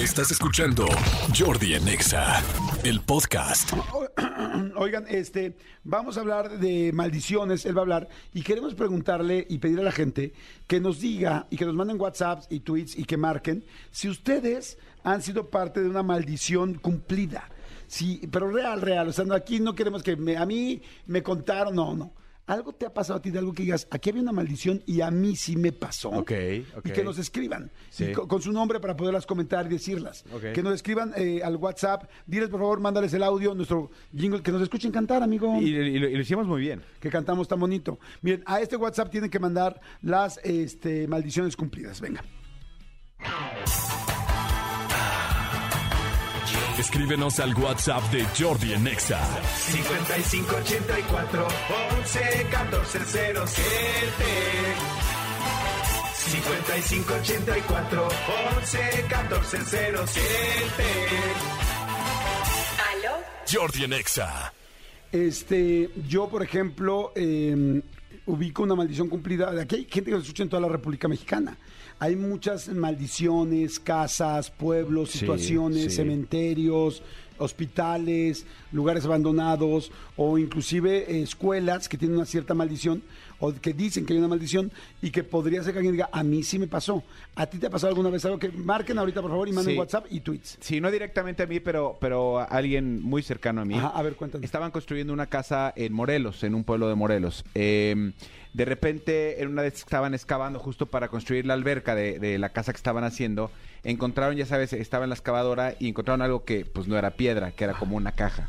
Estás escuchando Jordi en Exa, el podcast. Oigan, este, vamos a hablar de maldiciones, él va a hablar, y queremos preguntarle y pedirle a la gente que nos diga y que nos manden WhatsApps y tweets y que marquen si ustedes han sido parte de una maldición cumplida. Sí, pero real, real. O sea, no, aquí no queremos que a mí me contaron, no, no. ¿Algo te ha pasado a ti de algo que digas, aquí había una maldición y a mí sí me pasó? Ok, ok. Y que nos escriban. Sí. Con, su nombre para poderlas comentar y decirlas. Ok. Que nos escriban eh, al WhatsApp. Diles, por favor, mándales el audio, nuestro jingle, que nos escuchen cantar, amigo. Y, y lo, y lo hicimos muy bien. Que cantamos tan bonito. Miren, a este WhatsApp tienen que mandar las este, maldiciones cumplidas. Venga. Escríbenos al WhatsApp de Jordi en Exa. 5584 11 14 07 5584 11 14 07 ¿Aló? Jordi en Exa. Este, yo, por ejemplo, eh, ubico una maldición cumplida. Aquí hay gente que nos escucha en toda la República Mexicana. Hay muchas maldiciones, casas, pueblos, Sí, situaciones, sí. cementerios, hospitales, lugares abandonados o inclusive eh, escuelas que tienen una cierta maldición o que dicen que hay una maldición y que podría ser que alguien diga, a mí sí me pasó. ¿A ti te ha pasado alguna vez algo que marquen ahorita, por favor, y manden Sí. WhatsApp y tweets? Sí, no directamente a mí, pero, pero a alguien muy cercano a mí. Ajá, a ver, cuéntanos. Estaban construyendo una casa en Morelos, en un pueblo de Morelos. Eh, de repente, en una vez estaban excavando justo para construir la alberca de, de la casa que estaban haciendo, encontraron, ya sabes, estaba en la excavadora y encontraron algo que pues no era piedra, que era como una caja.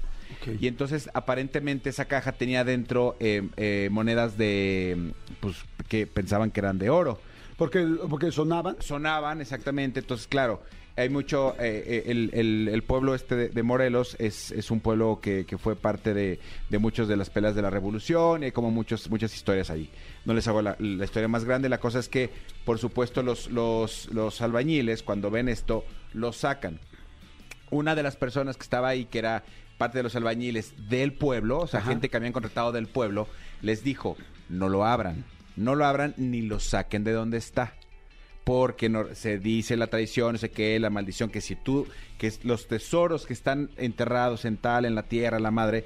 Y entonces, aparentemente, esa caja tenía dentro eh, eh, monedas de, pues, que pensaban que eran de oro. Porque, porque sonaban. sonaban exactamente. Entonces, claro, hay mucho. eh, eh, el, el- el pueblo este de, de Morelos es, es un pueblo que, que fue parte de, de muchas de las peleas de la revolución y hay como muchos, muchas historias ahí. No les hago la, la historia más grande. La cosa es que, por supuesto, los, los, los albañiles, cuando ven esto, lo sacan una de las personas que estaba ahí, que era parte de los albañiles del pueblo, o sea, Ajá. gente que habían contratado del pueblo, les dijo, no lo abran, no lo abran ni lo saquen de donde está. Porque no, se dice la tradición, no sé qué, la maldición, que si tú, que los tesoros que están enterrados en tal, en la tierra, la madre,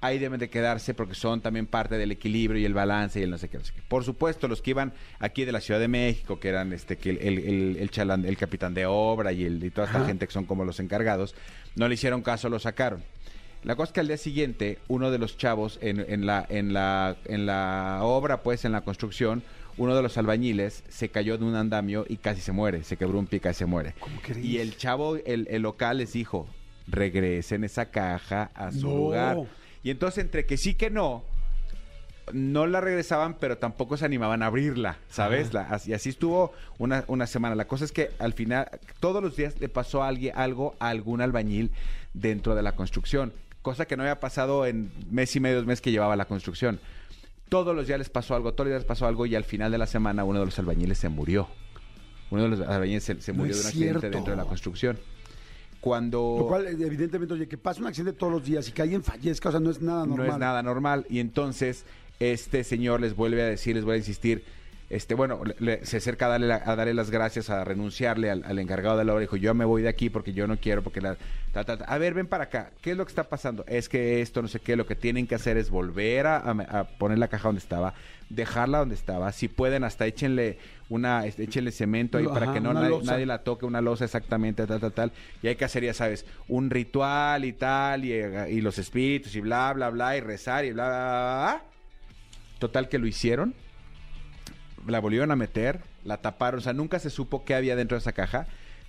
ahí deben de quedarse porque son también parte del equilibrio y el balance y el no sé qué. no sé qué. Por supuesto, los que iban aquí de la Ciudad de México, que eran este que el, el, el- el chalán- el capitán de obra y, el, y toda esta Ajá. gente que son como los encargados, no le hicieron caso, lo sacaron. La cosa es que al día siguiente, uno de los chavos en, en la, en, la, en la obra, pues en la construcción, uno de los albañiles se cayó de un andamio y casi se muere, se quebró un pie y se muere. ¿Cómo crees? Y el chavo, el, el local les dijo, regresen esa caja a su No. lugar. Y entonces entre que sí que no, no la regresaban, pero tampoco se animaban a abrirla, ¿sabes? La- así- y así estuvo una, una semana. La cosa es que al final, todos los días le pasó a alguien algo a algún albañil dentro de la construcción, cosa que no había pasado en mes y medio, dos meses que llevaba la construcción. Todos los días les pasó algo, todos los días les pasó algo y al final de la semana uno de los albañiles se murió. Uno de los albañiles se, murió de un accidente cierto. dentro de la construcción. Cuando Lo cual, evidentemente, oye, que pasa un accidente todos los días y que alguien fallezca, o sea, no es nada normal. No es nada normal. Y entonces este señor les vuelve a decir, les vuelve a insistir, este, bueno, le- se acerca a darle, la- a darle las gracias, a renunciarle al, al encargado de la obra. Dijo, yo me voy de aquí porque yo no quiero, porque la... ta, ta, ta. A ver, ven para acá. ¿Qué es lo que está pasando? Es que esto, no sé qué, lo que tienen que hacer es volver a, a- a poner la caja donde estaba, dejarla donde estaba. Si pueden, hasta échenle una, este, échenle cemento ahí Ajá, para que no nadie, la toque, una losa exactamente, tal, tal, tal. Y hay que hacer, ya sabes, un ritual y tal, y, y los espíritus y bla, bla, bla, y rezar y bla, bla, bla. Total que lo hicieron, la volvieron a meter, la taparon, o sea, nunca se supo qué había dentro de esa caja,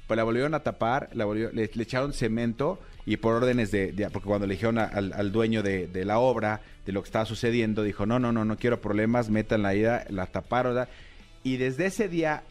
pues la volvieron a tapar, la volvió- le, le echaron cemento y por órdenes de, de- porque cuando le dijeron a- al, al dueño de, de la obra, de lo que estaba sucediendo, dijo, no, no, no, no quiero problemas, metan la ida, la taparon, ¿verdad? y desde ese día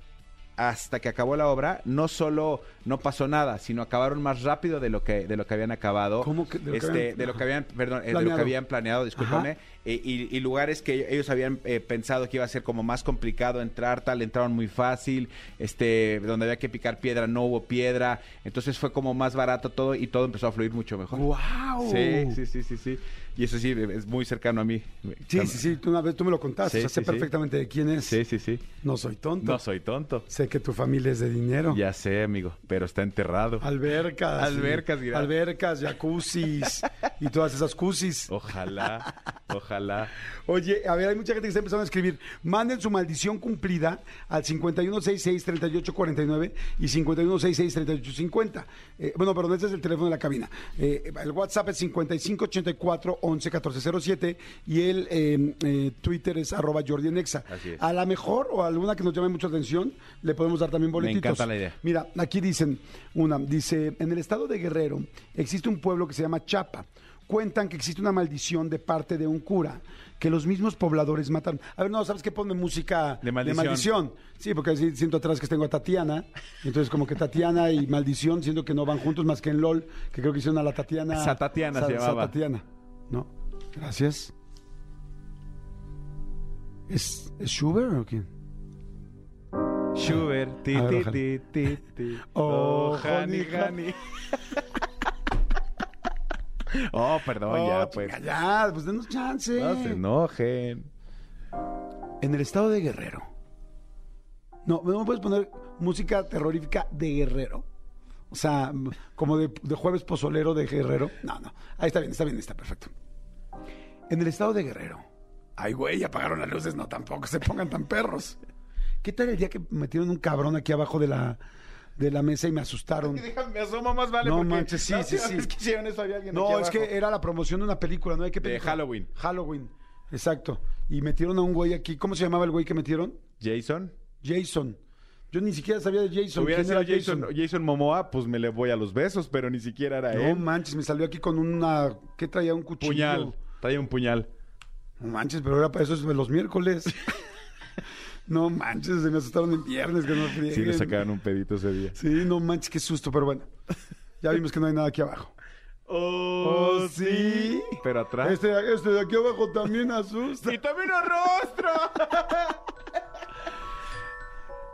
hasta que acabó la obra, no solo no pasó nada, sino acabaron más rápido de lo que de lo que habían acabado. ¿Cómo que- de lo que este, habían- de lo que habían, perdón, eh, de lo que habían planeado, discúlpame. Ajá. Eh, y, y lugares que ellos habían eh, pensado que iba a ser como más complicado entrar, tal, entraron muy fácil, este, donde había que picar piedra no hubo piedra, entonces fue como más barato todo y todo empezó a fluir mucho mejor. ¡Wow! Sí, sí, sí, sí, sí. Y eso sí, es muy cercano a mí. Sí, sí, sí, tú una vez tú me lo contaste, Sí, o sea, sé sí, perfectamente de quién es. Sí, sí, sí. No soy tonto. No soy tonto. Sé que tu familia es de dinero. Ya sé, amigo, pero está enterrado. Albercas. Albercas. Albercas, jacuzzis y todas esas cusis. Ojalá, ojalá. Oye, a ver, hay mucha gente que está empezando a escribir. Manden su maldición cumplida al 5166-3849 y 5166-3850. Eh, bueno, perdón, este es el teléfono de la cabina. Eh, el WhatsApp es 5584-111407 y el eh, eh, Twitter es arroba Jordi. Así es. A la mejor o alguna que nos llame mucha atención, le podemos dar también boletitos. encanta la idea. Mira, aquí dicen una, dice, en el estado de Guerrero existe un pueblo que se llama Chapa. Cuentan que existe una maldición de parte de un cura que los mismos pobladores mataron. A ver, no, ¿sabes qué? Ponme música De maldición. Sí, porque siento atrás que tengo a Tatiana. Entonces, como que Tatiana y maldición, siento que no van juntos más que en LOL, que creo que hicieron a la Tatiana. Satatiana se llamaba. Tatiana. ¿No? Gracias. ¿Es, ¿Es Schubert o quién? Schubert, ti, ti, ti, ti, ti. Oh, honey, honey, honey. Oh, perdón, ya, Oh, pues. chinga, ya, pues denos chance. No se enojen. En el estado de Guerrero. No, no puedes poner música terrorífica de Guerrero. O sea, como de, de jueves pozolero de Guerrero. No, no. Ahí está bien, está bien, está perfecto. En el estado de Guerrero. Ay, güey, apagaron las luces. No, tampoco se pongan tan perros. ¿Qué tal el día que metieron un cabrón aquí abajo de la, de la mesa y me asustaron? Déjame, me asomo más vale No manches, sí, sí, sí. vez que hicieron eso había alguien No, es abajo. que era la promoción de una película, ¿no? ¿Hay qué De? Halloween. Halloween, exacto. Y metieron a un güey aquí. ¿Cómo se llamaba el güey que metieron? Jason. Jason. Yo ni siquiera sabía de Jason. Hubiera ¿Quién sido era Jason, Jason Momoa, pues me le voy a los besos, pero ni siquiera era No él. manches, me salió aquí con una... ¿Qué traía? Un cuchillo. Puñal. Traía un puñal. No manches, pero era para eso es de los miércoles. no manches, se me asustaron en viernes que no frieguen. Sí, le sacaron un pedito ese día. Sí, no manches, qué susto, pero bueno. Ya vimos que no hay nada aquí abajo. Oh, sí. Pero atrás. Este, este de aquí abajo también asusta. ¡Y también un rostro!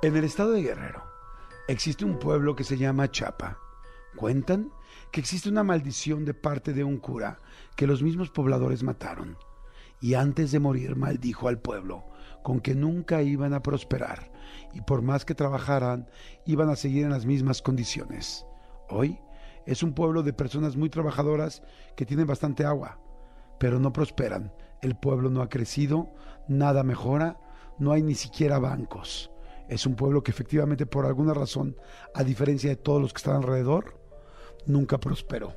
En el estado de Guerrero existe un pueblo que se llama Chapa. Cuentan que existe una maldición de parte de un cura que los mismos pobladores mataron. Y antes de morir maldijo al pueblo con que nunca iban a prosperar y por más que trabajaran iban a seguir en las mismas condiciones. Hoy es un pueblo de personas muy trabajadoras que tienen bastante agua, pero no prosperan. El pueblo no ha crecido, nada mejora, no hay ni siquiera bancos. Es un pueblo que efectivamente por alguna razón, a diferencia de todos los que están alrededor, nunca prosperó.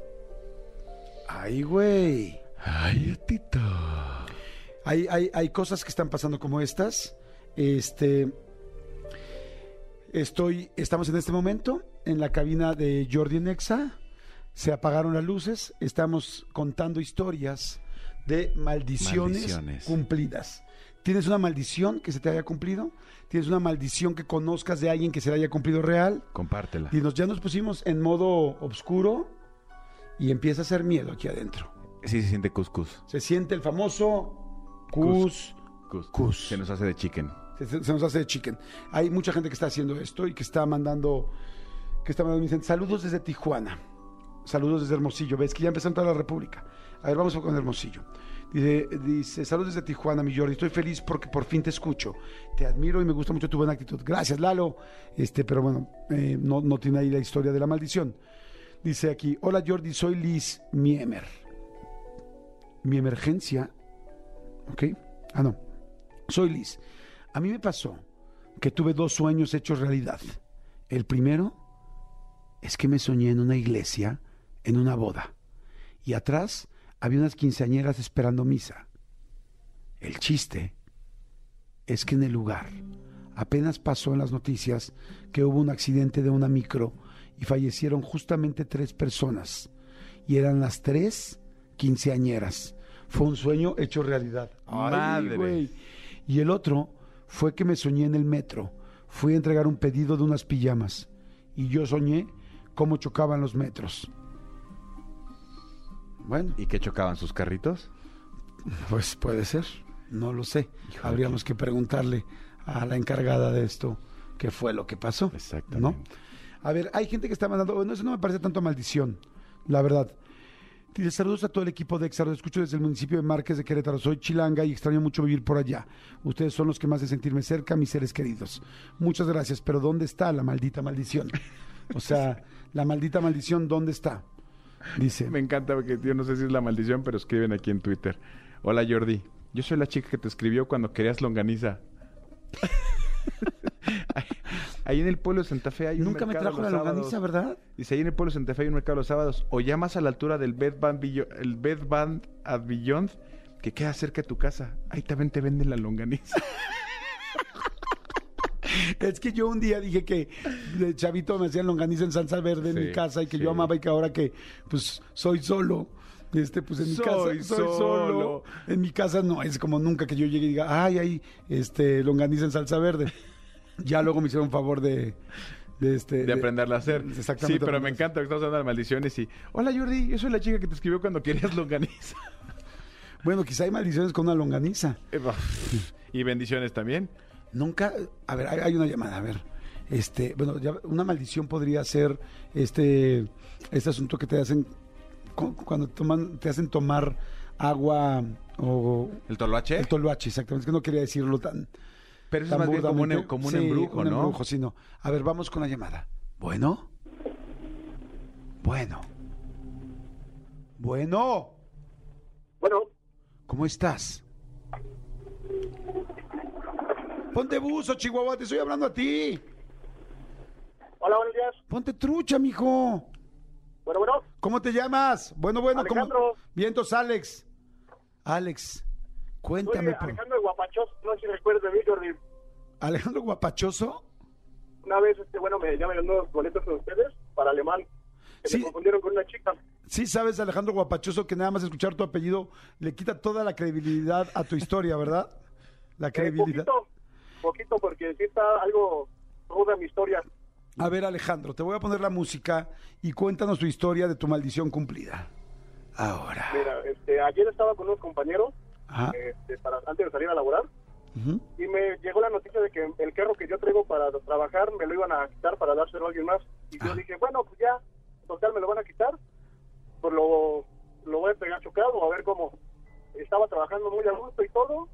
Ay, güey. Ay, Tito. Hay, hay, hay cosas que están pasando como estas. Este. Estoy. Estamos en este momento en la cabina de Jordi Nexa. Se apagaron las luces. Estamos contando historias de maldiciones, Maldiciones. cumplidas. ¿Tienes una maldición que se te haya cumplido? ¿Tienes una maldición que conozcas de alguien que se le haya cumplido real? Compártela. Y nos, ya nos pusimos en modo oscuro y empieza a hacer miedo aquí adentro. Sí se siente cuscús. Se siente el famoso cus. Cus. Cus. Se nos hace de chicken. Se, nos hace de chicken. Hay mucha gente que está haciendo esto y que está mandando, que está mandando, dicen, saludos desde Tijuana. Saludos desde Hermosillo. Ves que ya empezó a entrar la República. A ver, vamos con Hermosillo. Dice, dice, saludos desde Tijuana, mi Jordi. Estoy feliz porque por fin te escucho. Te admiro y me gusta mucho tu buena actitud. Gracias, Lalo. Este, pero bueno, eh, no, no tiene ahí la historia de la maldición. Dice aquí, hola Jordi, soy Liz Miemer. Mi emergencia, ¿ok? Ah, no. Soy Liz. A mí me pasó que tuve dos sueños hechos realidad. El primero es que me soñé en una iglesia, en una boda, y atrás había unas quinceañeras esperando misa. El chiste es que en el lugar apenas pasó en las noticias que hubo un accidente de una micro y fallecieron justamente tres personas, y eran las tres quinceañeras. Fue un sueño hecho realidad. Ay, Madre. güey. Y el otro fue que me soñé en el metro. Fui a entregar un pedido de unas pijamas. Y yo soñé cómo chocaban los metros. Bueno, ¿Y qué chocaban sus carritos? Pues puede ser, no lo sé. Habríamos que preguntarle a la encargada de esto qué fue lo que pasó. Exactamente. ¿no? A ver, hay gente que está mandando, bueno, eso no me parece tanto maldición, la verdad. Dice, saludos a todo el equipo de Exar, lo escucho desde el municipio de Márquez de Querétaro. Soy chilanga y extraño mucho vivir por allá. Ustedes son los que más de sentirme cerca, mis seres queridos. Muchas gracias, pero ¿dónde está la maldita maldición? O sea, la maldita maldición, ¿dónde está? Dice. Me encanta porque yo no sé si es la maldición, pero escriben aquí en Twitter. Hola Jordi, yo soy la chica que te escribió cuando querías longaniza. Ahí- en el pueblo de Santa Fe hay un Nunca me mercado trajo la los longaniza, sábados. ¿verdad? Dice, ahí en el pueblo de Santa Fe hay un mercado los sábados. O llamas a la altura del Bed Billo- el Bed Bath at Beyond, que queda cerca de tu casa. Ahí también te venden la longaniza. Es que yo un día dije que de chavito me hacían longaniza en salsa verde en Sí, mi casa y que sí. yo amaba y que ahora que pues soy solo, este pues en mi Soy casa soy solo. solo. En mi casa no es como nunca que yo llegue y diga, "Ay, hay este longaniza en salsa verde." Ya luego me hicieron favor de de este de aprenderla a hacer. Exactamente. Sí, pero me encanta que estamos hablando de maldiciones y... Hola Jordi, yo soy la chica que te escribió cuando querías longaniza. Bueno, quizá hay maldiciones con una longaniza. y bendiciones también. Nunca, a ver, hay, una llamada, a ver. Este, bueno, ya- una maldición podría ser este este asunto que te hacen cu- cuando toman te hacen tomar agua o ¿El toloache? el toloache, exactamente, es que no quería decirlo tan Pero eso es más bien como un, burdamente. como un Sí, embrujo, un ¿no? embrujo, sí, no. A ver, vamos con la llamada. Bueno. Bueno. Bueno, Bueno, ¿cómo estás? Ponte buzo, Chihuahua, te estoy hablando a ti. hola, buenos días. Ponte trucha, mijo. Bueno, bueno, ¿Cómo te llamas? Bueno, bueno, ¿cómo? Alejandro. Vientos, Alex. Alex, cuéntame. por- Alejandro de Guapachoso, no sé si recuerdas de mí, Jordi. Alejandro Guapachoso. Una vez, este, bueno, me unos boletos con ustedes para alemán. Que Sí. me confundieron con una chica. Sí, sabes, Alejandro Guapachoso, que nada más escuchar tu apellido le quita toda la credibilidad a tu historia, ¿verdad? La Eh, credibilidad. poquito, poquito, porque sí está algo ruda mi historia. A ver, Alejandro, te voy a poner la música y cuéntanos tu historia de tu maldición cumplida. Ahora. Mira, este, ayer estaba con unos compañeros. Este, para, antes de salir a laborar y me llegó la noticia de que el carro que yo traigo para trabajar me lo iban a quitar para dárselo a alguien más. Y yo dije, bueno, pues ya, total, me lo van a quitar. Pues lo, lo voy a pegar chocado, a ver cómo. Estaba trabajando muy a gusto y todo.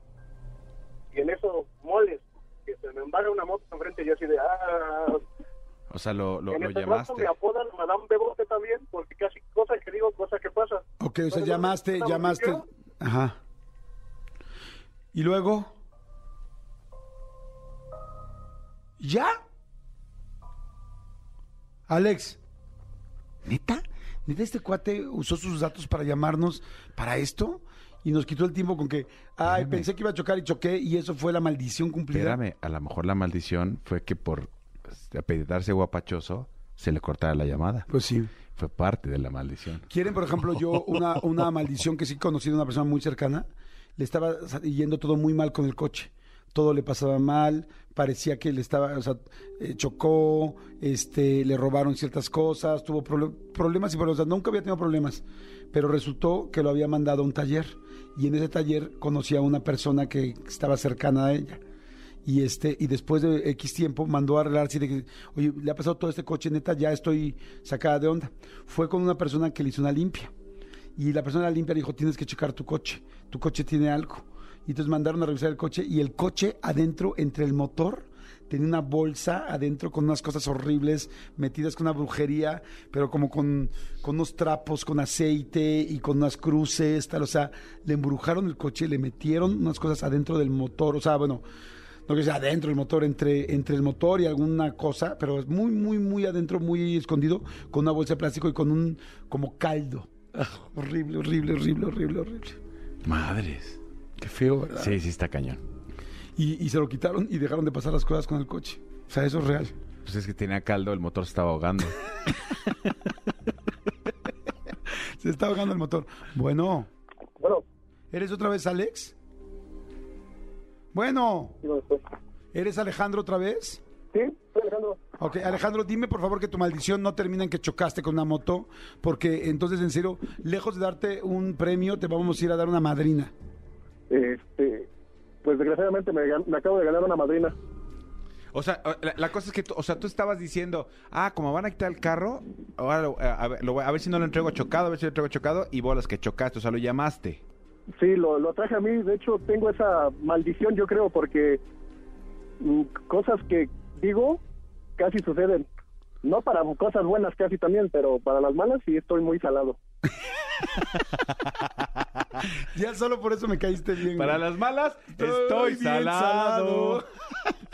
Y en eso, moles, que se me embarga una moto enfrente y yo así de, ah, O sea, lo, lo, en lo este llamaste. me apodan Madame Bebote también, porque casi cosa que digo, cosa que pasa. Ok, o sea, Bueno, llamaste, ¿una llamaste. Ajá. ¿Y luego? ¿Ya? Alex. ¿Neta? ¿Neta este cuate usó sus datos para llamarnos para esto? Y nos quitó el tiempo con que, ay, Espérame. pensé que iba a chocar y choqué y eso fue la maldición cumplida. Espérame, a lo mejor la maldición fue que por este, apellidarse guapachoso se le cortara la llamada. Pues sí. Fue parte de la maldición. ¿Quieren, por ejemplo, yo una, una maldición que sí conocí de una persona muy cercana? Le estaba yendo todo muy mal con el coche. Todo le pasaba mal, parecía que le estaba, o sea, eh, chocó, este, le robaron ciertas cosas, tuvo problemas y problemas. O sea, nunca había tenido problemas, pero resultó que lo había mandado a un taller y en ese taller conocía a una persona que estaba cercana a ella y este y después de X tiempo mandó a arreglar así de oye, le ha pasado todo este coche, neta, ya estoy sacada de onda. Fue con una persona que le hizo una limpia. Y la persona limpia le dijo, tienes que checar tu coche, tu coche tiene algo. Y entonces mandaron a revisar el coche y el coche adentro, entre el motor, tenía una bolsa adentro con unas cosas horribles metidas con una brujería, pero como con, con unos trapos, con aceite y con unas cruces, tal. O sea, le embrujaron el coche, le metieron unas cosas adentro del motor. O sea, bueno, no que sea adentro del motor, entre, entre el motor y alguna cosa, pero es muy, muy, muy adentro, muy escondido, con una bolsa de plástico y con un como caldo. Ah, horrible, horrible, horrible, horrible, horrible. Madres. Qué feo, ¿verdad? Sí, sí está cañón. Y, y se lo quitaron y dejaron de pasar las cosas con el coche. O sea, eso es real. Pues es que tenía caldo, el motor se estaba ahogando. Se está ahogando el motor. Bueno, Bueno, ¿eres otra vez Alex? Bueno. ¿eres Alejandro otra vez? Sí, estoy Alejandro. Ok, Alejandro, dime por favor que tu maldición no termina en que chocaste con una moto, porque entonces en serio, lejos de darte un premio, te vamos a ir a dar una madrina. este, pues desgraciadamente me, acabo de ganar una madrina. O sea, la, la cosa es que, tú, o sea, tú estabas diciendo, ah, como van a quitar el carro, ahora lo- a, ver, lo voy- a ver si no lo entrego chocado, a ver si lo entrego chocado, y bolas que chocaste, o sea, lo llamaste. Sí, lo, lo traje a mí. De hecho, tengo esa maldición, yo creo, porque mm, cosas que digo casi suceden. No para cosas buenas casi también, pero para las malas sí estoy muy salado. Ya solo por eso me caíste bien. Para güey. las malas, Estoy salado.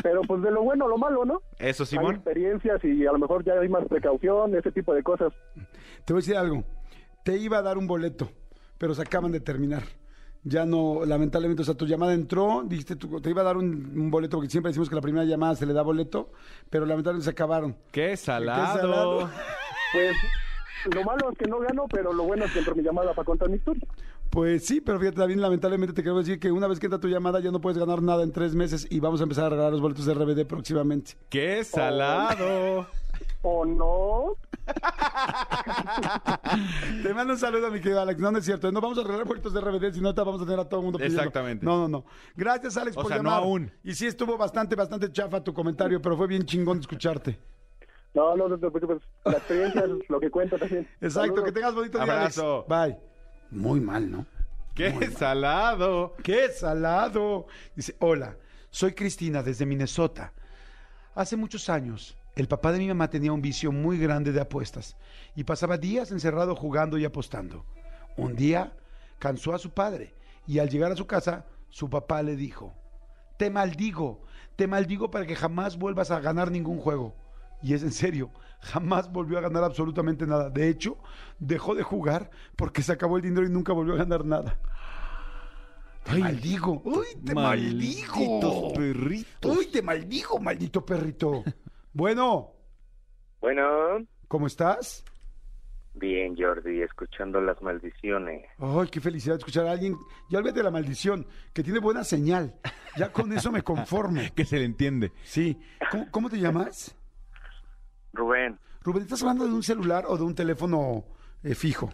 Pero pues de lo bueno a lo malo, ¿no? Eso, Hay Simón. experiencias y a lo mejor ya hay más precaución, ese tipo de cosas. Te voy a decir algo. Te iba a dar un boleto, pero se acaban de terminar. Ya no, lamentablemente, o sea, tu llamada entró, dijiste, tú- te iba a dar un, un boleto, porque siempre decimos que la primera llamada se le da boleto, pero lamentablemente se acabaron. Qué salado. salado. Pues lo malo es que no gano, pero lo bueno es que entro mi llamada para contar mi historia. Pues sí, pero fíjate, también lamentablemente te quiero decir que una vez que entra tu llamada ya no puedes ganar nada en tres meses y vamos a empezar a regalar los boletos de RBD próximamente. Qué salado. ¿O no? Te mando un saludo, mi querido Alex. No, no es cierto. No vamos a regalar boletos de RBD, si no te vamos a tener a todo el mundo pidiendo. Exactamente. No, no, no. Gracias, Alex, O por sea, no llamar. aún. Y sí estuvo bastante, bastante chafa tu comentario, pero fue bien chingón escucharte. No, no, no te preocupes. La experiencia es lo que cuenta también. Exacto, Saludos. que tengas bonito día, Alex. Abrazo. Bye. Muy mal, ¿no? Qué salado. ¡Qué salado! Dice, hola, soy Cristina desde Minnesota. Hace muchos años, el papá de mi mamá tenía un vicio muy grande de apuestas y pasaba días encerrado jugando y apostando. Un día cansó a su padre y al llegar a su casa, su papá le dijo, te maldigo, te maldigo para que jamás vuelvas a ganar ningún juego. Y es en serio, jamás volvió a ganar absolutamente nada. De hecho, dejó de jugar porque se acabó el dinero y nunca volvió a ganar nada. Te maldigo. Uy, te maldigo. Perritos. Uy, te maldigo, maldito perrito. Bueno, Bueno, ¿cómo estás? bien Jordi, escuchando las maldiciones. Ay, qué felicidad escuchar a alguien. Ya olvídate de la maldición, que tiene buena señal. Ya con eso me conformo. Que se le entiende. Sí. ¿Cómo, cómo te llamas? Rubén, Rubén, ¿estás hablando de un celular o de un teléfono eh, fijo?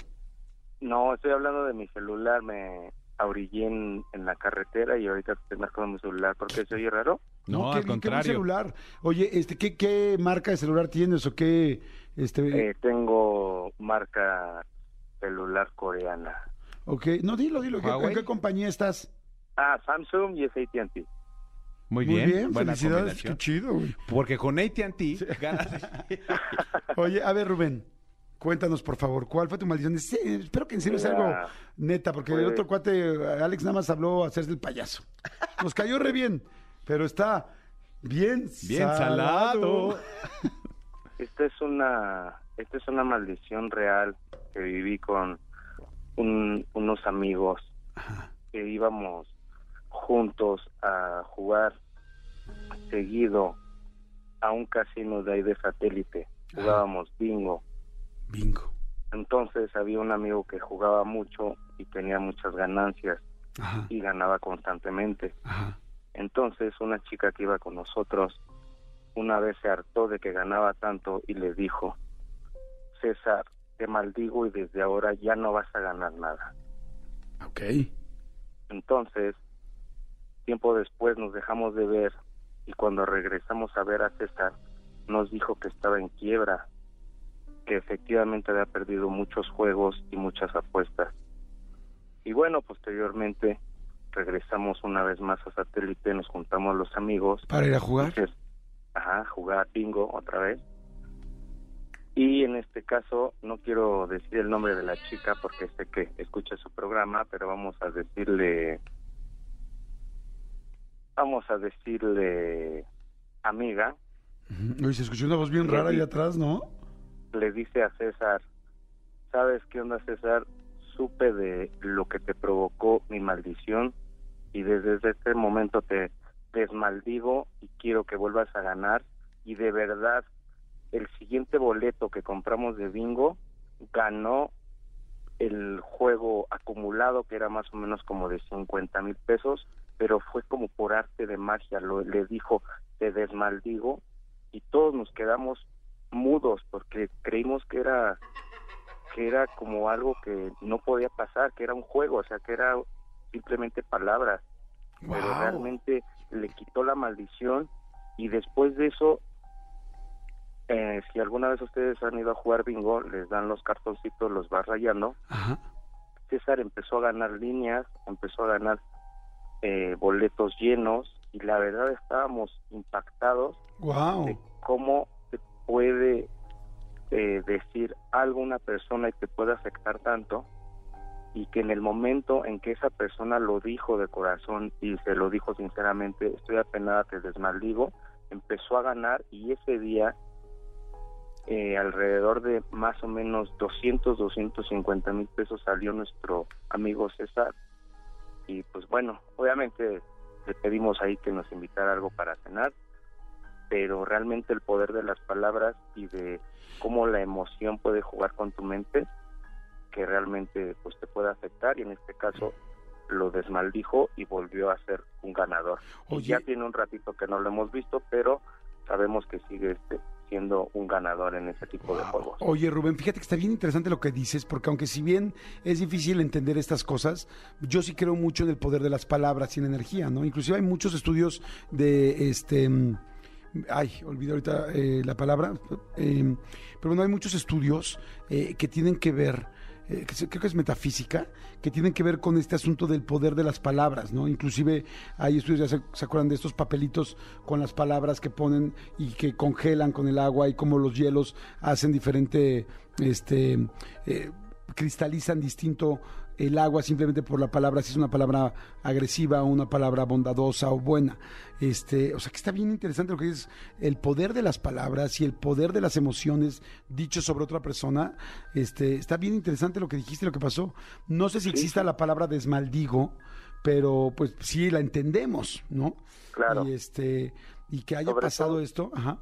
no, estoy hablando de mi celular, me abrillé en, en la carretera y ahorita estoy marcando mi celular. ¿Por qué se oye raro? No, qué al bien, qué contrario. celular. Oye, este, ¿qué, ¿qué marca de celular tienes o qué? Este, Eh, tengo marca celular coreana. ok, no, dilo, dilo. ¿qué- ¿En qué compañía estás? Ah, Samsung y es AT&T. Muy Muy bien. bien, buena felicidades. combinación. Qué chido, güey. Porque con AT&T ganas... Oye, a ver, Rubén, cuéntanos, por favor, ¿cuál fue tu maldición? Sí, espero que en serio sea algo Mira, neta, porque el pues- otro cuate, Alex, nada más habló hacerse el payaso. Nos cayó re bien, pero está bien, Bien salado. Esta es una, esta es una maldición real que viví con un- unos amigos que íbamos juntos a jugar seguido a un casino de ahí de satélite. Jugábamos bingo. Bingo. Entonces había un amigo que jugaba mucho y tenía muchas ganancias Ajá, y ganaba constantemente. ajá. Entonces una chica que iba con nosotros una vez se hartó de que ganaba tanto y le dijo, César, te maldigo y desde ahora ya no vas a ganar nada. Ok. Entonces, tiempo después nos dejamos de ver y cuando regresamos a ver a César, nos dijo que estaba en quiebra, que efectivamente había perdido muchos juegos y muchas apuestas. Y bueno, posteriormente regresamos una vez más a satélite, nos juntamos los amigos ¿Para ir a jugar? Ajá, jugar bingo otra vez. Y en este caso, no quiero decir el nombre de la chica porque sé que escucha su programa, pero vamos a decirle, vamos a decirle amiga, Ujú. Oye, se escuchó una voz bien rara ahí atrás, ¿no? Le dice a César, ¿sabes qué onda César? Supe de lo que te provocó mi maldición y desde este momento te desmaldigo y quiero que vuelvas a ganar y de verdad el siguiente boleto que compramos de bingo ganó el juego acumulado que era más o menos como de 50 mil pesos pero fue como por arte de magia lo le dijo te desmaldigo y todos nos quedamos mudos porque creímos que era que era como algo que no podía pasar, que era un juego, o sea, que era simplemente palabras, pero realmente le quitó la maldición y después de eso, eh, si alguna vez ustedes han ido a jugar bingo, les dan los cartoncitos, los vas rayando. Ajá. César empezó a ganar líneas, empezó a ganar eh, boletos llenos y la verdad estábamos impactados Wow. de cómo puede eh, decir algo una persona y te puede afectar tanto y que en el momento en que esa persona lo dijo de corazón y se lo dijo sinceramente, estoy apenada, te desmaldigo, empezó a ganar y ese día eh, alrededor de más o menos 200, 250 mil pesos salió nuestro amigo César. Y pues bueno, obviamente le pedimos ahí que nos invitara algo para cenar, pero realmente el poder de las palabras y de cómo la emoción puede jugar con tu mente, que realmente pues te puede afectar y en este caso lo desmaldijo y volvió a ser un ganador. Oye. ya tiene un ratito que no lo hemos visto, pero sabemos que sigue este, siendo un ganador en ese tipo de Wow. juegos. Oye, Rubén, fíjate que está bien interesante lo que dices, porque aunque si bien es difícil entender estas cosas, yo sí creo mucho en el poder de las palabras y en energía, ¿no? Inclusive hay muchos estudios de este ay, olvidé ahorita eh, la palabra, eh, pero bueno, hay muchos estudios eh, que tienen que ver eh, que creo que es metafísica, que tienen que ver con este asunto del poder de las palabras, ¿no? Inclusive hay estudios, ya se, se acuerdan de estos papelitos con las palabras que ponen y que congelan con el agua y cómo los hielos hacen diferente, este, eh, cristalizan distinto el agua simplemente por la palabra, si es una palabra agresiva o una palabra bondadosa o buena. Este, o sea que está bien interesante lo que es el poder de las palabras y el poder de las emociones dichos sobre otra persona. Este, está bien interesante lo que dijiste, lo que pasó. No sé si exista la palabra desmaldigo, pero pues sí la entendemos, ¿no? Claro. Y este, y que haya Sobre pasado todo- esto, ajá.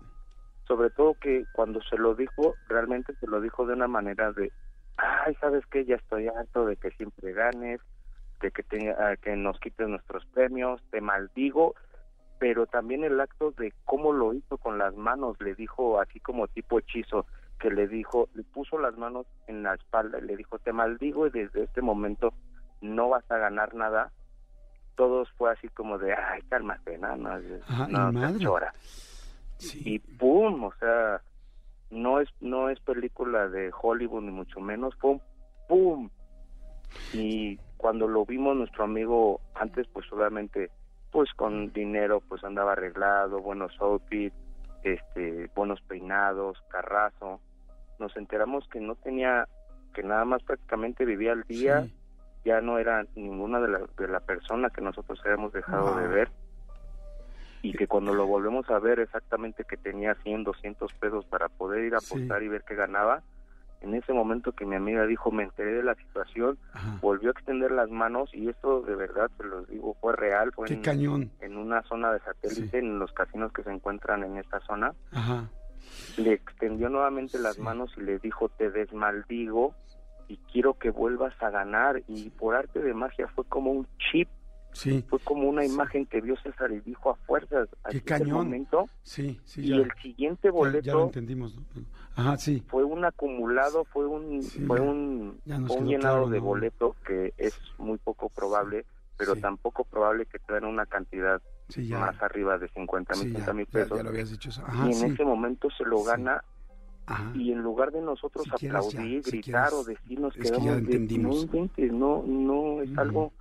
sobre todo que cuando se lo dijo, realmente se lo dijo de una manera de, ay, ¿sabes qué? Ya estoy harto de que siempre ganes, de que, te- ah, que nos quites nuestros premios, te maldigo, pero también el acto de cómo lo hizo con las manos, le dijo así como tipo hechizo, que le dijo, le puso las manos en la espalda y le dijo, te maldigo y desde este momento no vas a ganar nada. Todos fue así como de, ay, cálmate, no, no, no, te chora Sí. y pum, o sea, no es no es película de Hollywood ni mucho menos, fue un pum. Y cuando lo vimos nuestro amigo antes pues obviamente pues con dinero pues andaba arreglado, buenos outfits, este buenos peinados, carrazo. Nos enteramos que no tenía que nada más prácticamente vivía al día, Sí. ya no era ninguna de la, de la persona que nosotros habíamos dejado de ver y que cuando lo volvemos a ver exactamente que tenía 100, 200 pesos para poder ir a Sí. apostar y ver que ganaba, en ese momento que mi amiga dijo me enteré de la situación, Ajá. volvió a extender las manos y esto de verdad, se los digo, fue real, fue Qué en, cañón. en una zona de satélite, Sí. en los casinos que se encuentran en esta zona, Ajá. le extendió nuevamente las Sí. manos y le dijo te desmaldigo y quiero que vuelvas a ganar y por arte de magia fue como un chip Sí. fue como una Sí. imagen que vio César y dijo a fuerzas Qué cañón. momento Sí, sí, y ya. el siguiente boleto ya lo entendimos. ¿no? Ajá, sí. fue un acumulado fue un fue un, un llenado claro, de ¿no? boleto que es muy poco probable pero tampoco probable que te den una cantidad ya. más arriba de 50 mil Sí, ya, 60 mil pesos ya lo habías dicho eso. y Ajá, en sí. ese momento se lo gana Ajá. y en lugar de nosotros Si quieres ya, aplaudir, si gritar quieres, o decir nos es que ya de entendimos. no no no es Ujú. algo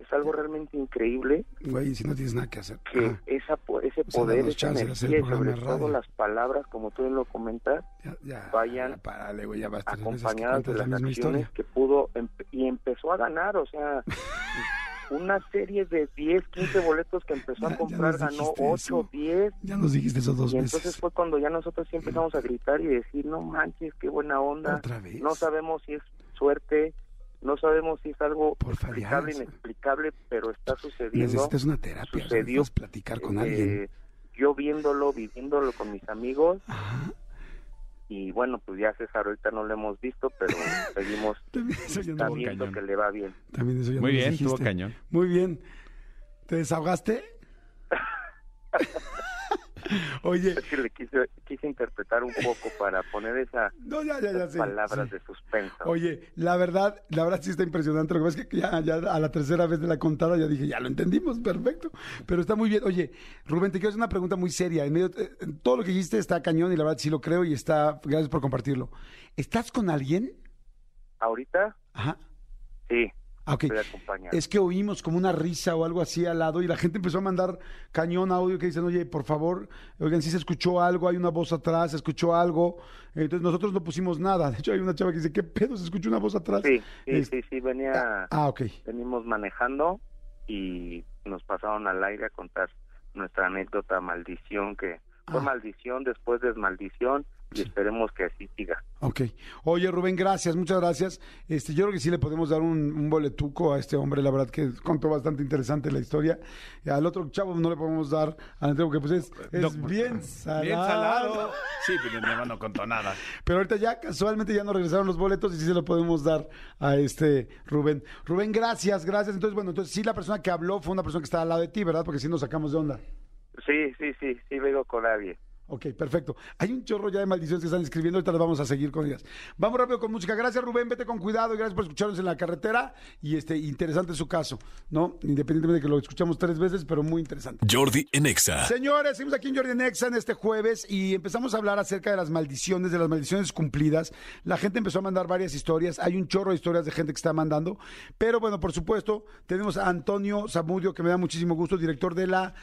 es algo realmente increíble Güey, si no tienes nada que hacer. que Ajá. esa ese poder, esa energía y sobre todo las palabras, como tú bien lo comentas, Ya, ya, vayan ya párale, güey, acompañadas de las la acciones historia. que pudo empe- y empezó a ganar, o sea, una serie de 10, 15 boletos que empezó Ya- a comprar, ganó dijiste 8, eso. 10, Ya nos dijiste eso dos y veces. entonces fue cuando ya nosotros sí empezamos a gritar y decir, no manches, qué buena onda, Otra vez. no sabemos si es suerte, no sabemos si es algo explicable, inexplicable, pero está sucediendo. Necesitas una terapia. sucedió, necesitas platicar con Eh, alguien. yo viéndolo, viviéndolo con mis amigos, Ajá. y bueno, pues ya César ahorita no lo hemos visto, pero seguimos no- cañón. que le va bien. también eso ya Muy bien, dijiste. estuvo cañón. Muy bien. ¿Te desahogaste? Oye, Es que le quise, quise interpretar un poco para poner esa, no, ya, ya, ya esas palabras sí. de suspenso. Oye, la verdad, la verdad sí está impresionante. Lo que pasa es que ya, a la tercera vez de la contada ya dije, ya lo entendimos, perfecto. Pero está muy bien. Oye, Rubén, te quiero hacer una pregunta muy seria. En medio, eh, todo lo que dijiste está cañón y la verdad sí lo creo y está, gracias por compartirlo. ¿Estás con alguien? Ahorita, Ajá. sí, Ah, ok. estoy acompañado. Es que oímos como una risa o algo así al lado y la gente empezó a mandar cañón audio que dicen, oye, por favor, oigan, si se escuchó algo, hay una voz atrás, se escuchó algo. Entonces nosotros no pusimos nada. De hecho, hay una chava que dice, ¿qué pedo? ¿Se escuchó una voz atrás? Sí, sí, Es- sí, sí, venía, Ah, ok. venimos manejando y nos pasaron al aire a contar nuestra anécdota maldición que fue Ah. maldición, después desmaldición y esperemos que así siga. Ok. Oye, Rubén, gracias, muchas gracias. Este, yo creo que sí le podemos dar un, un boletuco a este hombre, la verdad que contó bastante interesante la historia. Al otro chavo no le podemos dar, al Andreu, que pues es, es No, bien salado. Bien salado. Sí, pero mi hermano no contó nada. Pero ahorita ya casualmente ya nos regresaron los boletos y sí se lo podemos dar a este Rubén. Rubén, gracias, gracias. Entonces, bueno, entonces sí la persona que habló fue una persona que estaba al lado de ti, ¿verdad? Porque sí nos sacamos de onda. Sí, sí, sí, sí vengo con nadie. Ok, perfecto. Hay un chorro ya de maldiciones que están escribiendo, ahorita las vamos a seguir con ellas. Vamos rápido con música. Gracias, Rubén, vete con cuidado y gracias por escucharnos en la carretera. Y este, interesante su caso, ¿no? Independientemente de que lo escuchamos tres veces, pero muy interesante. Jordi en Exa. Señores, seguimos aquí en Jordi Nexa en este jueves y empezamos a hablar acerca de las maldiciones, de las maldiciones cumplidas. La gente empezó a mandar varias historias. Hay un chorro de historias de gente que está mandando. Pero bueno, por supuesto, tenemos a Antonio Zamudio, que me da muchísimo gusto, director de la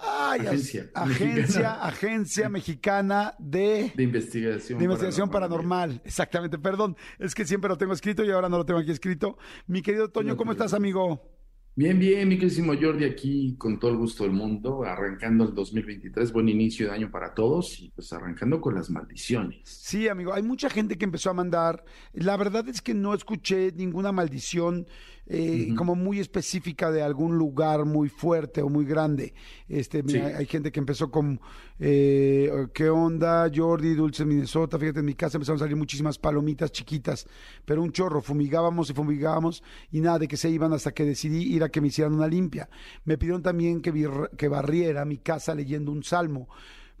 Ay, Agencia agencia, Mexicana. agencia mexicana de, de investigación. de investigación paranormal. Exactamente, perdón, es que siempre lo tengo escrito y ahora no lo tengo aquí escrito. Mi querido Toño, No ¿cómo estás, amigo? Bien, bien, mi queridísimo Jordi, aquí con todo el gusto del mundo, arrancando el 2023, buen inicio de año para todos y pues arrancando con las maldiciones. Sí, amigo, hay mucha gente que empezó a mandar. La verdad es que no escuché ninguna maldición eh, como muy específica de algún lugar muy fuerte o muy grande. Este, mira, hay gente que empezó con eh, ¿qué onda? Jordi, Dulce, Minnesota. Fíjate, en mi casa empezaron a salir muchísimas palomitas chiquitas, pero un chorro. Fumigábamos y fumigábamos y nada de que se iban hasta que decidí ir a que me hicieran una limpia. Me pidieron también que, que barriera mi casa leyendo un salmo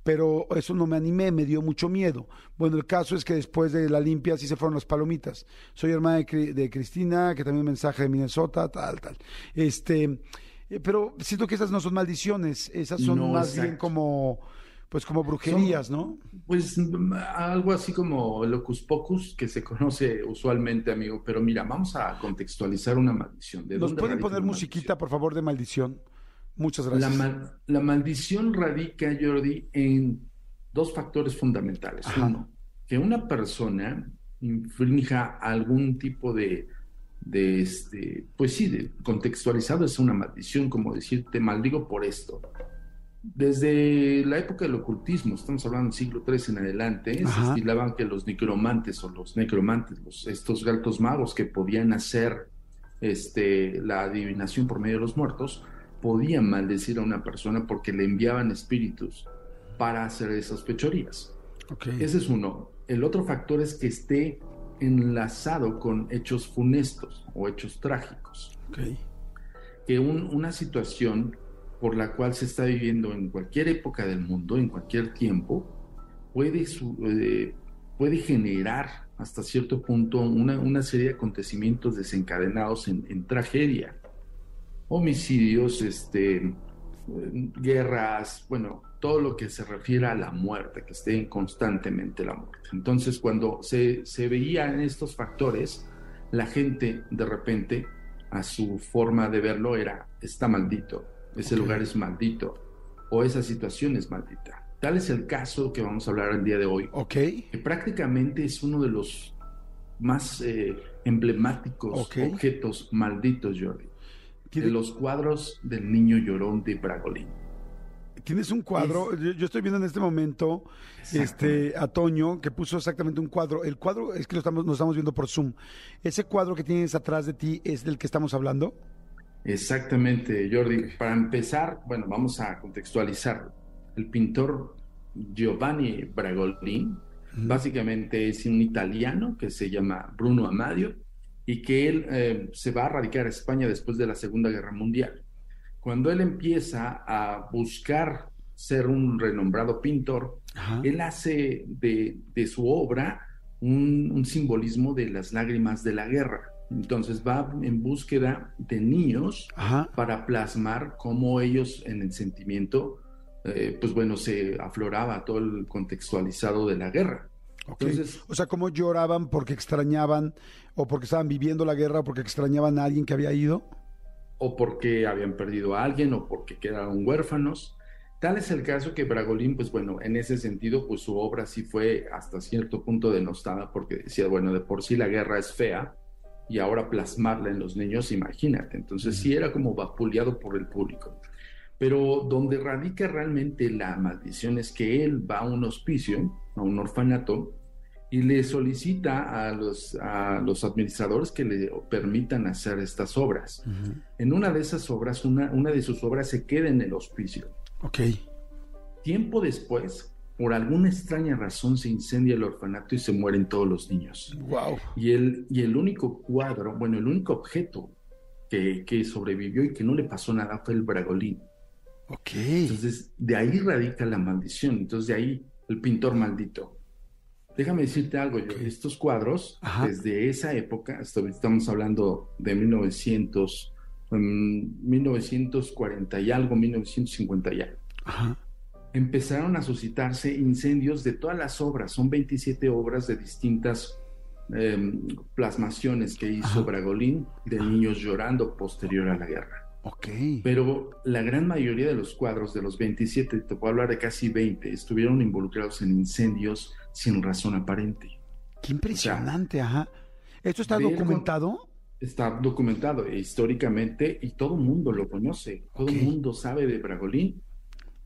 pero eso no me animé, me dio mucho miedo. Bueno, el caso es que después de la limpia sí se fueron las palomitas. Soy hermana de, de Cristina, que también un mensaje de Minnesota, tal, tal. Este, eh, pero siento que esas no son maldiciones, esas son No, más bien como, pues como brujerías, ¿no? Pues mm, algo así como el Hocus Pocus, que se conoce usualmente, amigo, pero mira, vamos a contextualizar una maldición. ¿De ¿Nos dónde pueden poner musiquita, por favor, de maldición? Muchas La, gracias. mal- la maldición radica, Jordi, en dos factores fundamentales. Ajá. Uno, que una persona infrinja algún tipo de, de este, pues sí, de, contextualizado es una maldición, como decir, te maldigo por esto. Desde la época del ocultismo, estamos hablando del siglo III en adelante, se Ajá. estilaban que los necromantes o los necromantes, los, estos gatos magos que podían hacer este, la adivinación por medio de los muertos, podían maldecir a una persona porque le enviaban espíritus para hacer esas fechorías. Ok. Ese es uno. El otro factor es que esté enlazado con hechos funestos o hechos trágicos. ok. Que un- una situación por la cual se está viviendo en cualquier época del mundo, en cualquier tiempo, puede, su- eh, puede generar hasta cierto punto una, una serie de acontecimientos desencadenados en, en tragedia. Homicidios, este, guerras, bueno, todo lo que se refiere a la muerte, que esté constantemente la muerte. Entonces, cuando se, se veían estos factores, la gente de repente, a su forma de verlo, era, está maldito, ese lugar es maldito, o esa situación es maldita. Tal es el caso que vamos a hablar el día de hoy, Ok. que prácticamente es uno de los más eh, emblemáticos objetos malditos, Jordi, de los cuadros del niño llorón de Bragolín. Tienes un cuadro, yo, yo estoy viendo en este momento este a Toño que puso exactamente un cuadro. El cuadro es que lo estamos, nos estamos viendo por Zoom. Ese cuadro que tienes atrás de ti es del que estamos hablando. Exactamente, Jordi. Para empezar, bueno, vamos a contextualizar. El pintor Giovanni Bragolin básicamente es un italiano que se llama Bruno Amadio y que él eh, se va a radicar a España después de la Segunda Guerra Mundial. Cuando él empieza a buscar ser un renombrado pintor, Ajá. él hace de, de su obra un, un simbolismo de las lágrimas de la guerra. Entonces va en búsqueda de niños Ajá. para plasmar cómo ellos en el sentimiento, eh, pues bueno, se afloraba todo el contextualizado de la guerra. Entonces, o sea, cómo lloraban porque extrañaban o porque estaban viviendo la guerra o porque extrañaban a alguien que había ido. o porque habían perdido a alguien o porque quedaron huérfanos. Tal es el caso que Bragolín, pues bueno, en ese sentido, pues su obra sí fue hasta cierto punto denostada porque decía, bueno, de por sí la guerra es fea y ahora plasmarla en los niños, imagínate. Entonces sí era como vapuleado por el público. Pero donde radica realmente la maldición es que él va a un hospicio, a un orfanato, y le solicita a los, a los administradores que le permitan hacer estas obras. En una de esas obras, una, una de sus obras se queda en el hospicio. Ok. Tiempo después, por alguna extraña razón, se incendia el orfanato y se mueren todos los niños. Wow. Y el, y el único cuadro, bueno, el único objeto que, que sobrevivió y que no le pasó nada fue el Bragolín. Ok. Entonces, de ahí radica la maldición. Entonces, de ahí el pintor maldito. Déjame decirte algo, yo, estos cuadros, Ajá. desde esa época, hasta estamos hablando de 1900, mm, 1940 y algo, 1950 y algo, Ajá. empezaron a suscitarse incendios de todas las obras. Son 27 obras de distintas em, plasmaciones que hizo Ajá. Bragolín de niños llorando posterior a la guerra. Ok. Pero la gran mayoría de los cuadros, de los 27, te puedo hablar de casi 20, estuvieron involucrados en incendios sin razón aparente. Qué impresionante, ajá. ¿Esto está documentado? Está documentado históricamente y todo el mundo lo conoce, todo el mundo sabe de Bragolín.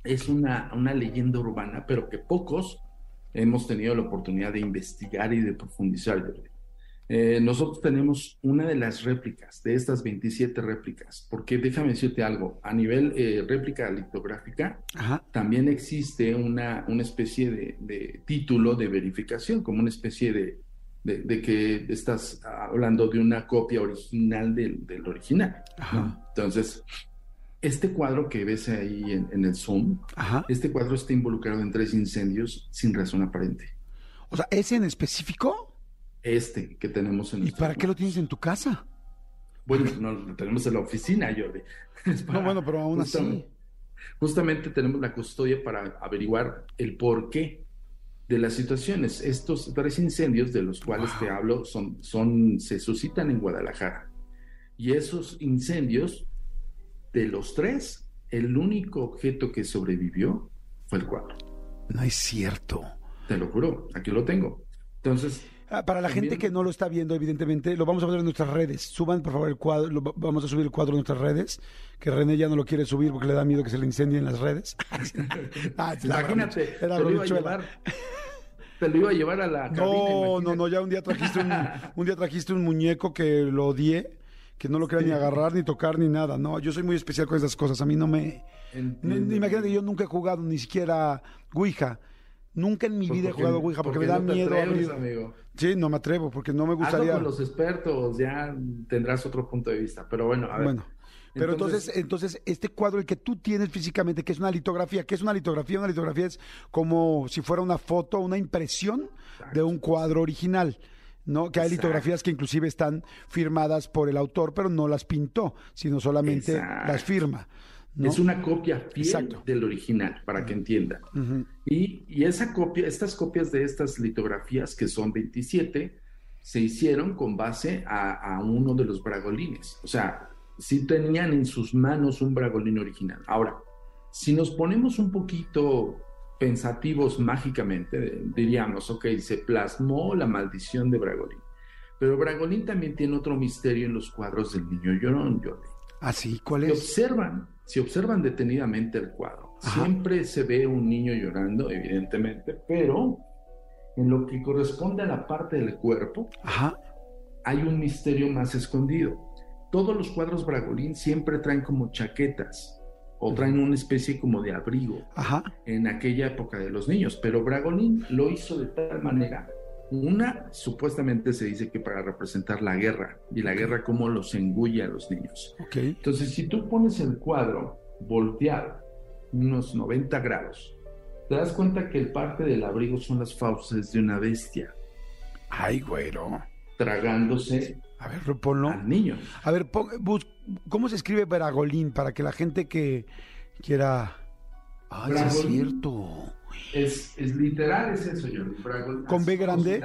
Es una, una leyenda urbana, pero que pocos hemos tenido la oportunidad de investigar y de profundizar. Eh, nosotros tenemos una de las réplicas de estas 27 réplicas, porque déjame decirte algo, a nivel eh, réplica litográfica, Ajá. también existe una, una especie de, de título de verificación, como una especie de, de, de que estás hablando de una copia original del, del original. Entonces, este cuadro que ves ahí en, en el Zoom, Ajá. este cuadro está involucrado en tres incendios sin razón aparente. O sea, ¿ese en específico? Este que tenemos en ¿Y para qué lo tienes en tu casa? Bueno, no lo tenemos en la oficina, Jordi. No, bueno, pero aún así. justamente- Justamente tenemos la custodia para averiguar el porqué de las situaciones. Estos tres incendios de los cuales te hablo son, son, se suscitan en Guadalajara. Y esos incendios, de los tres, el único objeto que sobrevivió fue el cuadro. No es cierto. Te lo juro, aquí lo tengo. Entonces, Para la gente que no lo está viendo, evidentemente, lo vamos a poner en nuestras redes. Suban, por favor, el cuadro. lo vamos a subir el cuadro en nuestras redes. Que René ya no lo quiere subir porque le da miedo que se le incendien las redes. Ah, la imagínate, te lo iba a llevar. Te lo iba a llevar a la cabina. No, no, imagínate. no, ya un día trajiste un, un día trajiste un muñeco que lo odié, que no lo quería ni agarrar, ni tocar, ni nada. No, yo soy muy especial con esas cosas. A mí no me. Entiendo. imagínate, yo nunca he jugado ni siquiera Ouija. Nunca en mi Pues vida he jugado Ouija porque, me da no miedo atreves, amigo. Sí, no me atrevo porque no me Hazlo gustaría. con los expertos, ya tendrás otro punto de vista. Pero bueno, a ver. Bueno, pero entonces, entonces, este cuadro, el que tú tienes físicamente, que es una litografía, ¿qué es una litografía? Una litografía es como si fuera una foto, una impresión de un cuadro original. ¿no? Que hay Exacto. litografías que inclusive están firmadas por el autor, pero no las pintó, sino solamente Exacto. las firma. ¿No? Es una copia fiel Exacto. del original, para que entiendan. Y, y esa copia, estas copias de estas litografías, que son 27, se hicieron con base a, a uno de los bragolines. O sea, sí tenían en sus manos un bragolín original. Ahora, si nos ponemos un poquito pensativos mágicamente, diríamos, ok, se plasmó la maldición de Bragolín. Pero Bragolín también tiene otro misterio en los cuadros del niño llorón, Jordi. Ah, sí, ¿cuál es? observan, si observan detenidamente el cuadro, Ajá. siempre se ve un niño llorando, evidentemente, pero en lo que corresponde a la parte del cuerpo, Ajá. hay un misterio más escondido. Todos los cuadros Bragolín siempre traen como chaquetas o traen una especie como de abrigo Ajá. en aquella época de los niños, pero Bragolín lo hizo de tal manera. Una, supuestamente se dice que para representar la guerra y la guerra como los engulle a los niños. Ok. Entonces, si tú pones el cuadro volteado unos 90 grados, te das cuenta que el parte del abrigo son las fauces de una bestia Ay, güero. tragándose A ver, ponlo. al niño. A ver, pon- bus- ¿cómo se escribe Bragolín para que la gente que quiera... Sí es cierto. Es, es literal, es eso. Bragol- ¿Con B como grande?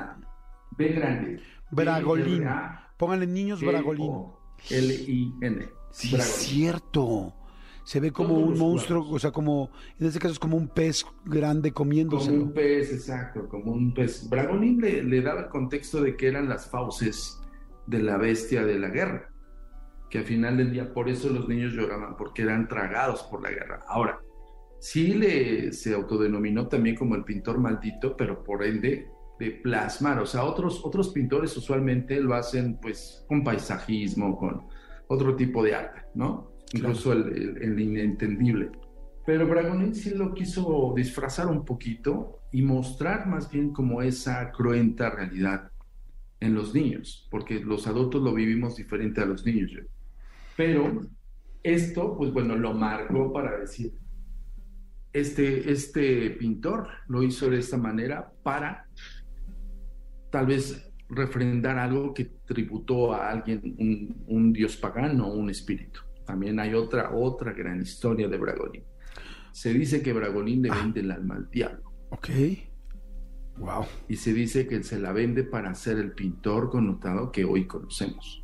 B grande. Bragolín. B-R-A- Pónganle niños Bragolín. L-I-N. Sí, es cierto. Se ve como Todos un monstruo, cuadros. o sea, como, en este caso es como un pez grande Como comiéndoselo. un pez, exacto, como un pez. Bragolín le, le daba el contexto de que eran las fauces de la bestia de la guerra. Que al final del día, por eso los niños lloraban, porque eran tragados por la guerra. Ahora, sí le se autodenominó también como el pintor maldito, pero por ende de plasmar. O sea, otros, otros pintores usualmente lo hacen pues con paisajismo, con otro tipo de arte, ¿no? Incluso el, el- el inentendible. Pero Bragolín sí lo quiso disfrazar un poquito y mostrar más bien como esa cruenta realidad en los niños, porque los adultos lo vivimos diferente a los niños. Pero esto, pues bueno, lo marcó para decir, este, este pintor lo hizo de esta manera para tal vez refrendar algo que tributó a alguien, un, un dios pagano o un espíritu. También hay otra, otra gran historia de Bragolín. Se dice que Bragolín le vende el alma al diablo Ok. Wow. y se dice que se la vende para ser el pintor connotado que hoy conocemos.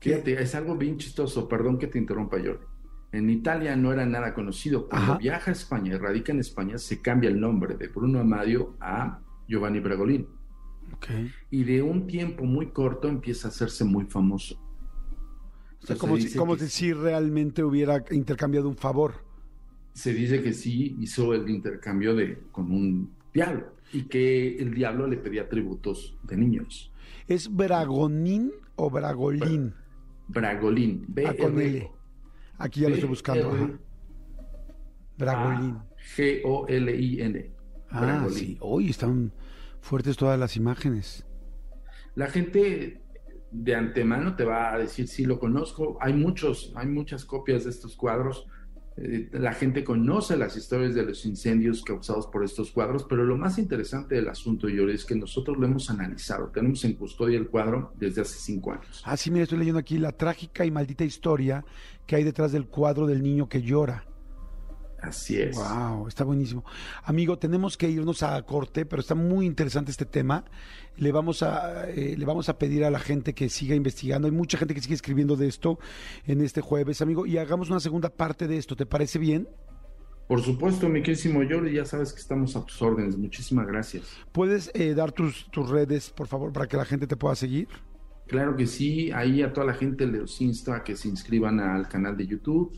Fíjate, es algo bien chistoso, perdón que te interrumpa, Jordi. En Italia no era nada conocido. Cuando Ajá. viaja a España y radica en España, se cambia el nombre de Bruno Amadio a Giovanni Bragolín. Ok. Y de un tiempo muy corto empieza a hacerse muy famoso. O sea, Entonces, como, si, dice como que- si realmente hubiera intercambiado un favor. se dice que sí hizo el intercambio de, con un diablo y que el diablo le pedía tributos de niños. ¿Es Bragonín o Bragolín? Bragolín, B Ah, con L. Aquí ya lo estoy buscando. ajá. Bragolín. G-O-L-I-N. Ah, sí. Hoy están fuertes todas las imágenes. La gente de antemano te va a decir sí lo conozco. Hay muchos, hay muchas copias de estos cuadros. Eh, la gente conoce las historias de los incendios causados por estos cuadros, pero lo más interesante del asunto, Yori, es que nosotros lo hemos analizado. Tenemos en custodia el cuadro desde hace cinco años. Ah, sí, mira, estoy leyendo aquí la trágica y maldita historia que hay detrás del cuadro del niño que llora. Así es. Wow, está buenísimo. Amigo, tenemos que irnos a corte, pero está muy interesante este tema. Le vamos a eh, le vamos a pedir a la gente que siga investigando. Hay mucha gente que sigue escribiendo de esto en este jueves, amigo, y hagamos una segunda parte de esto. ¿Te parece bien? Por supuesto, mi querísimo Jordi, ya sabes que estamos a tus órdenes. Muchísimas gracias. ¿Puedes eh, dar tus, tus redes, por favor, para que la gente te pueda seguir? Claro que sí, ahí a toda la gente les insto a que se inscriban al canal de YouTube,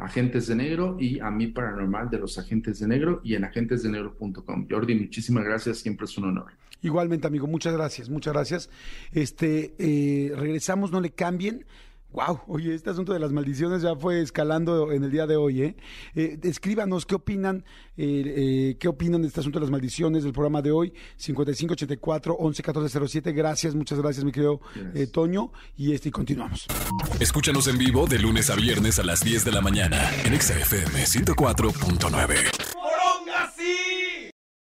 Agentes de Negro y a mi paranormal de los Agentes de Negro y en agentesdenegro.com. Jordi, muchísimas gracias, siempre es un honor. Igualmente, amigo, muchas gracias, muchas gracias. Este, eh, regresamos, no le cambien. Wow, oye, este asunto de las maldiciones ya fue escalando en el día de hoy, ¿eh? Eh, escríbanos qué opinan, eh, eh, qué opinan de este asunto de las maldiciones del programa de hoy, 5584 111407. Gracias, muchas gracias, mi querido eh, Toño, y este, y continuamos. Escúchanos en vivo de lunes a viernes a las 10 de la mañana en Exa FM 104.9.